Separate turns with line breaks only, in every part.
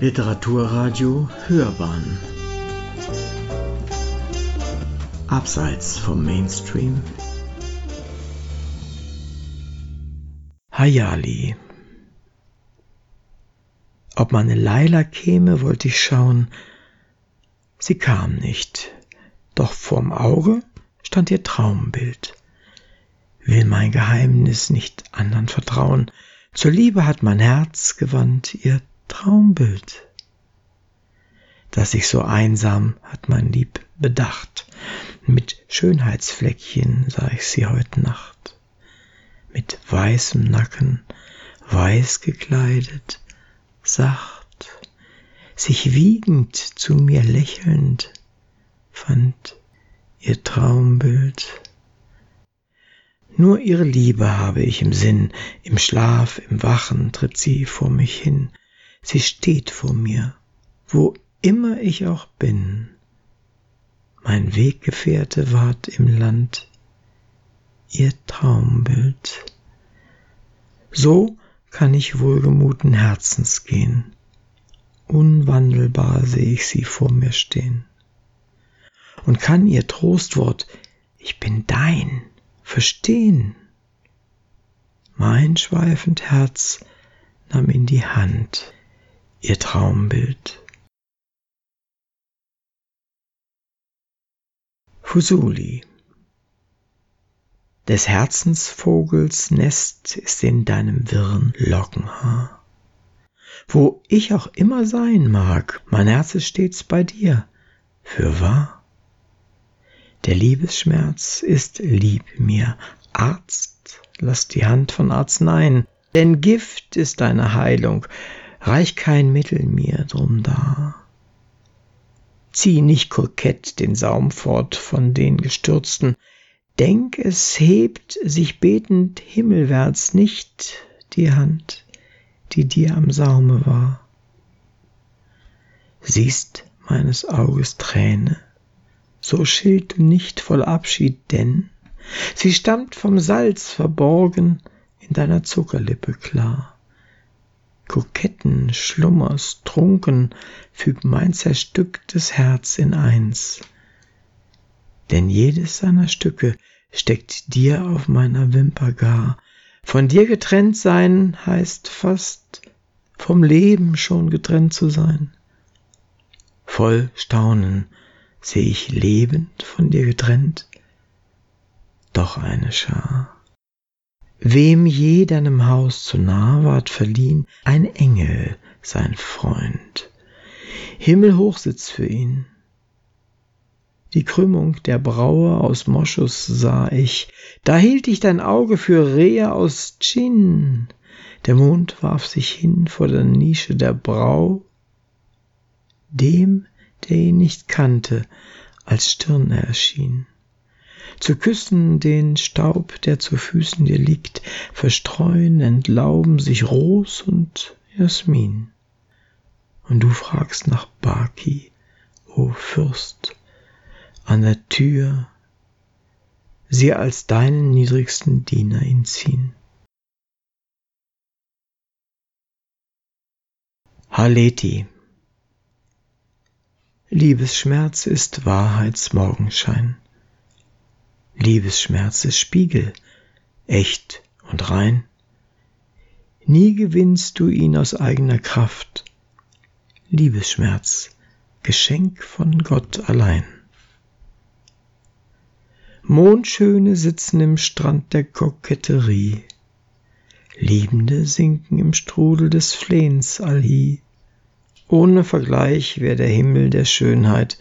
Literaturradio Hörbahn. Abseits vom Mainstream. Hayali. Ob meine Laila käme, wollte ich schauen. Sie kam nicht, doch vorm Auge stand ihr Traumbild. Will mein Geheimnis nicht andern vertrauen, zur Liebe hat mein Herz gewandt ihr Traumbild. Das sich so einsam hat mein Lieb bedacht. Mit Schönheitsfleckchen sah ich sie heute Nacht. Mit weißem Nacken, weiß gekleidet, sacht, sich wiegend zu mir lächelnd, fand ihr Traumbild nur ihre Liebe habe ich im Sinn, im Schlaf, im Wachen tritt sie vor mich hin. Sie steht vor mir, wo immer ich auch bin. Mein Weggefährte ward im Land ihr Traumbild. So kann ich wohlgemuten Herzens gehen. Unwandelbar seh ich sie vor mir stehen. Und kann ihr Trostwort, ich bin dein, verstehen. Mein schweifend Herz nahm in die Hand ihr Traumbild. Fusuli Des Herzensvogels Nest ist in deinem wirren Lockenhaar. Wo ich auch immer sein mag, mein Herz ist stets bei dir, für wahr. Der Liebesschmerz ist lieb mir. Arzt, lass die Hand von Arzneien, denn Gift ist deine Heilung, reich kein Mittel mir drum dar. Zieh nicht kokett den Saum fort von den Gestürzten, denk es hebt sich betend himmelwärts nicht die Hand, die dir am Saume war. Siehst meines Auges Träne, so schilt du nicht voll Abschied, denn sie stammt vom Salz verborgen in deiner Zuckerlippe klar. Koketten Schlummers trunken fügt mein zerstücktes Herz in eins, denn jedes seiner Stücke steckt dir auf meiner Wimper gar. Von dir getrennt sein heißt fast vom Leben schon getrennt zu sein. Voll Staunen seh ich lebend von dir getrennt, doch eine Schar. Wem je deinem Haus zu nah ward verliehn, ein Engel, sein Freund. Himmelhoch sitzt für ihn. Die Krümmung der Braue aus Moschus sah ich, da hielt ich dein Auge für Rehe aus Dschinn. Der Mond warf sich hin vor der Nische der Brau, dem der ihn nicht kannte, als Stirn erschien. Zu küssen den Staub, der zu Füßen dir liegt, verstreuen, entlauben sich Ros und Jasmin. Und du fragst nach Baki, o Fürst, an der Tür, sie als deinen niedrigsten Diener ihn ziehen. Haleti Liebesschmerz ist Wahrheitsmorgenschein. Liebesschmerz ist Spiegel, echt und rein. Nie gewinnst du ihn aus eigener Kraft. Liebesschmerz, Geschenk von Gott allein. Mondschöne sitzen im Strand der Koketterie, Liebende sinken im Strudel des Flehens allhie. Ohne Vergleich wär der Himmel der Schönheit,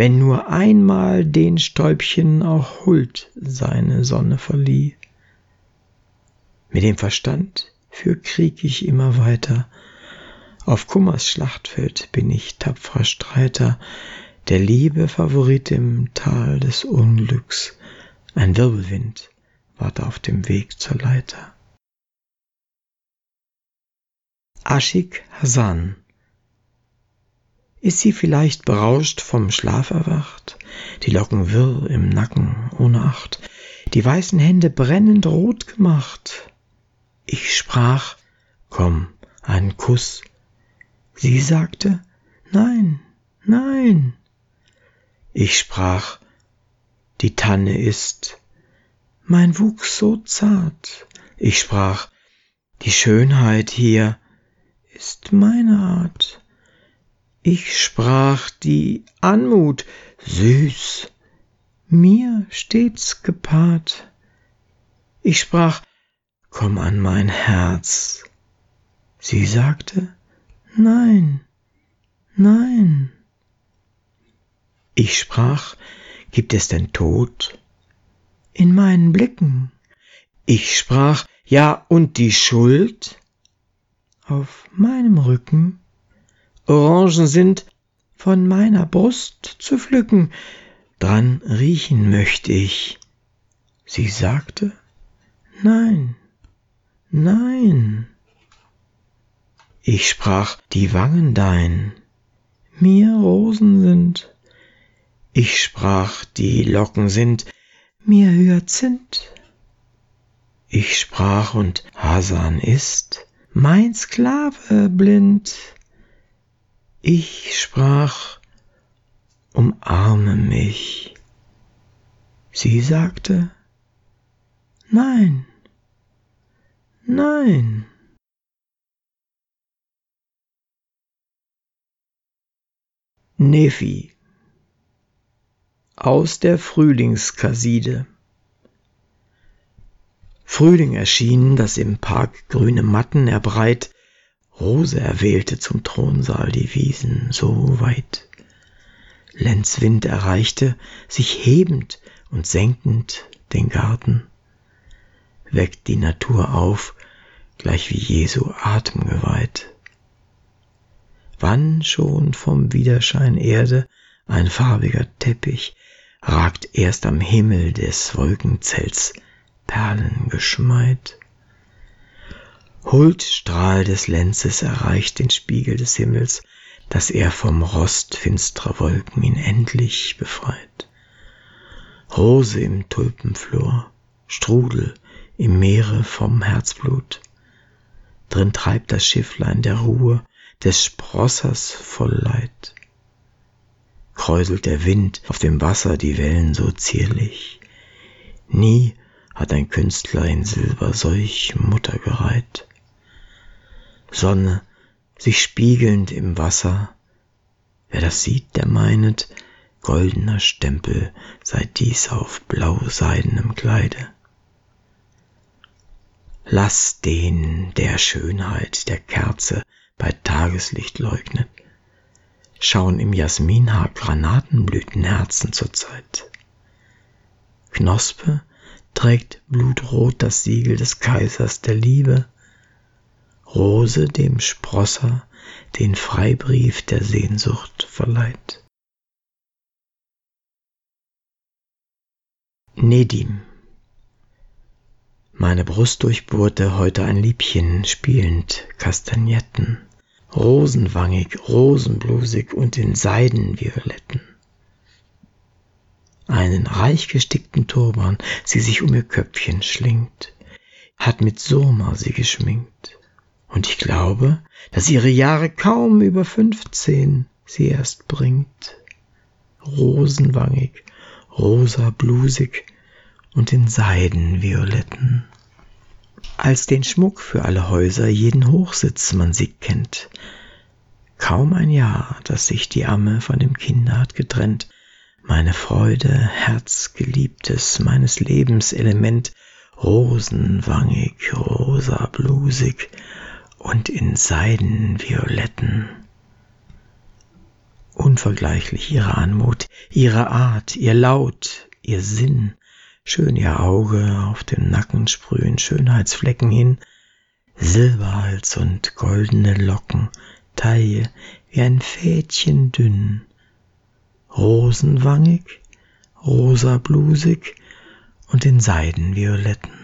wenn nur einmal den Stäubchen auch Huld seine Sonne verlieh. Mit dem Verstand für Krieg ich immer weiter, auf Kummers Schlachtfeld bin ich tapferer Streiter, der Liebe Favorit im Tal des Unglücks, ein Wirbelwind ward auf dem Weg zur Leiter. Ashik Hasan ist sie vielleicht berauscht vom Schlaf erwacht, die Locken wirr im Nacken ohne Acht, die weißen Hände brennend rot gemacht? Ich sprach, komm, ein Kuss. Sie sagte, nein, nein. Ich sprach, die Tanne ist, mein Wuchs so zart. Ich sprach, die Schönheit hier ist meine Art. Ich sprach, die Anmut süß, mir stets gepaart. Ich sprach, komm an mein Herz. Sie sagte, nein, nein. Ich sprach, gibt es denn Tod? In meinen Blicken. Ich sprach, ja, und die Schuld? Auf meinem Rücken. Orangen sind von meiner Brust zu pflücken, dran riechen möcht ich. Sie sagte, nein, nein. Ich sprach, die Wangen dein, mir Rosen sind. Ich sprach, die Locken sind mir Hyazinth. Ich sprach, und Hasan ist mein Sklave blind. Ich sprach, umarme mich. Sie sagte, nein, nein. Nephi aus der Frühlingskasside. Frühling erschien, das im Park grüne Matten erbreit, Rose erwählte zum Thronsaal die Wiesen so weit. Lenz Wind erreichte, sich hebend und senkend den Garten, weckt die Natur auf, gleich wie Jesu Atem geweiht. Wann schon vom Widerschein Erde ein farbiger Teppich ragt erst am Himmel des Wolkenzelts Perlen geschmeit. Huldstrahl des Lenzes erreicht den Spiegel des Himmels, dass er vom Rost finstrer Wolken ihn endlich befreit. Rose im Tulpenflor, Strudel im Meere vom Herzblut, drin treibt das Schifflein der Ruhe des Sprossers voll Leid kräuselt der Wind auf dem Wasser die Wellen so zierlich. Nie hat ein Künstler in Silber solch Mutter gereiht. Sonne, sich spiegelnd im Wasser, wer das sieht, der meinet, goldener Stempel sei dies auf blau-seidenem Kleide. Lass den, der Schönheit der Kerze bei Tageslicht leugnet, schauen im Jasminhaar Granatenblütenherzen zurzeit. Knospe trägt blutrot das Siegel des Kaisers der Liebe, Rose dem Sprosser den Freibrief der Sehnsucht verleiht. Nedim Meine Brust durchbohrte heute ein Liebchen spielend Kastagnetten rosenwangig, rosenblusig und in Seidenvioletten. Einen reich gestickten Turban sie sich um ihr Köpfchen schlingt, hat mit Surma sie geschminkt. Und ich glaube, dass ihre Jahre kaum über fünfzehn sie erst bringt. Rosenwangig, rosa blusig und in Seidenvioletten als den Schmuck für alle Häuser jeden Hochsitz man sie kennt. Kaum ein Jahr, dass sich die Amme von dem Kinde hat getrennt, meine Freude, Herzgeliebtes, meines Lebens Element, rosenwangig, rosa blusig und in Seidenvioletten. Unvergleichlich ihre Anmut, ihre Art, ihr Laut, ihr Sinn, schön ihr Auge auf dem Nacken sprühen Schönheitsflecken hin, Silberhals und goldene Locken, Taille wie ein Fädchen dünn, rosenwangig, rosablusig und in Seidenvioletten.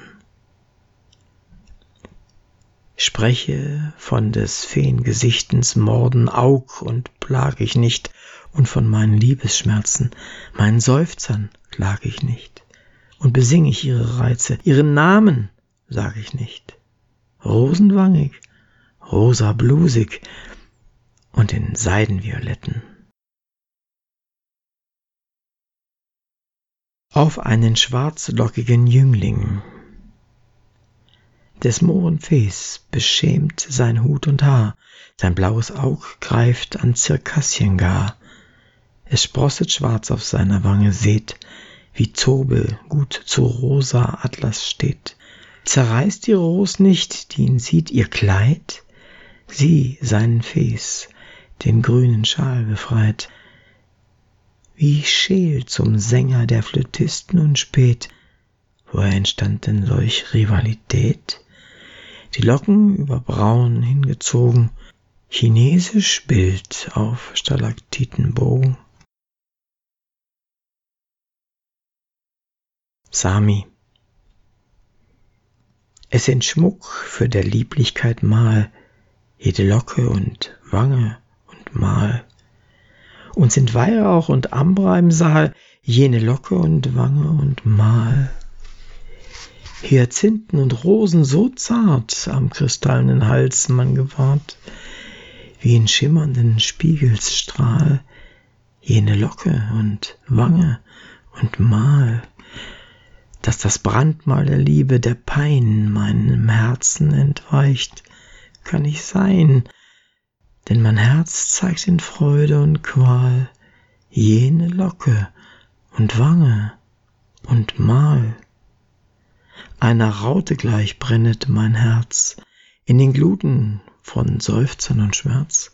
Spreche von des Feengesichtens Morden Aug und plag ich nicht, und von meinen Liebesschmerzen, meinen Seufzern klag ich nicht und besinge ich ihre Reize. Ihren Namen sage ich nicht. Rosenwangig, rosa blusig und in Seidenvioletten. Auf einen schwarzlockigen Jüngling. Des Mohren Fes beschämt sein Hut und Haar, sein blaues Aug greift an Zirkassien gar. Es sprosset schwarz auf seiner Wange, seht, wie Zobel gut zu rosa Atlas steht. Zerreißt die Ros nicht, die ihn sieht, ihr Kleid? Sie seinen Fes, den grünen Schal befreit. Wie scheel zum Sänger der Flötisten und spät, woher entstand denn solch Rivalität? Die Locken über Brauen hingezogen, chinesisch Bild auf Stalaktitenbogen. Sami. Es sind Schmuck für der Lieblichkeit Mal, jede Locke und Wange und Mal. Und sind Weihrauch und Ambra im Saal, jene Locke und Wange und Mal. Hyazinthen und Rosen so zart am kristallenen Hals man gewahrt, wie in schimmernden Spiegelsstrahl, jene Locke und Wange und Mal dass das Brandmal der Liebe, der Pein meinem Herzen entweicht, kann ich sein, denn mein Herz zeigt in Freude und Qual jene Locke und Wange und Mal. Einer Raute gleich brennet mein Herz. In den Gluten von Seufzern und Schmerz,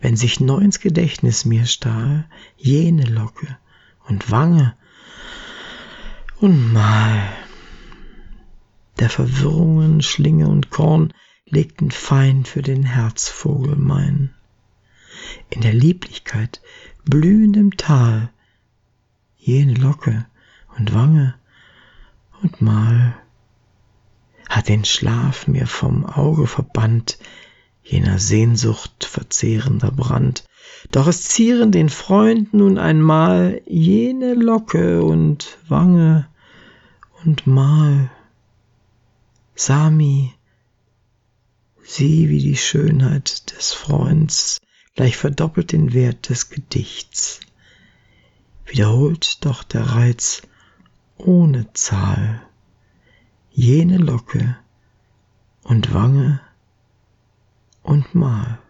wenn sich neu ins Gedächtnis mir stahl jene Locke und Wange. Und mal. Der Verwirrungen Schlinge und Korn legten fein für den Herzvogel mein. In der Lieblichkeit blühendem Tal jene Locke und Wange und mal hat den Schlaf mir vom Auge verbannt, jener Sehnsucht verzehrender Brand. Doch es zieren den Freund nun einmal jene Locke und Wange und mal. Sami, sieh, wie die Schönheit des Freunds gleich verdoppelt den Wert des Gedichts. Wiederholt doch der Reiz ohne Zahl jene Locke und Wange und Mal.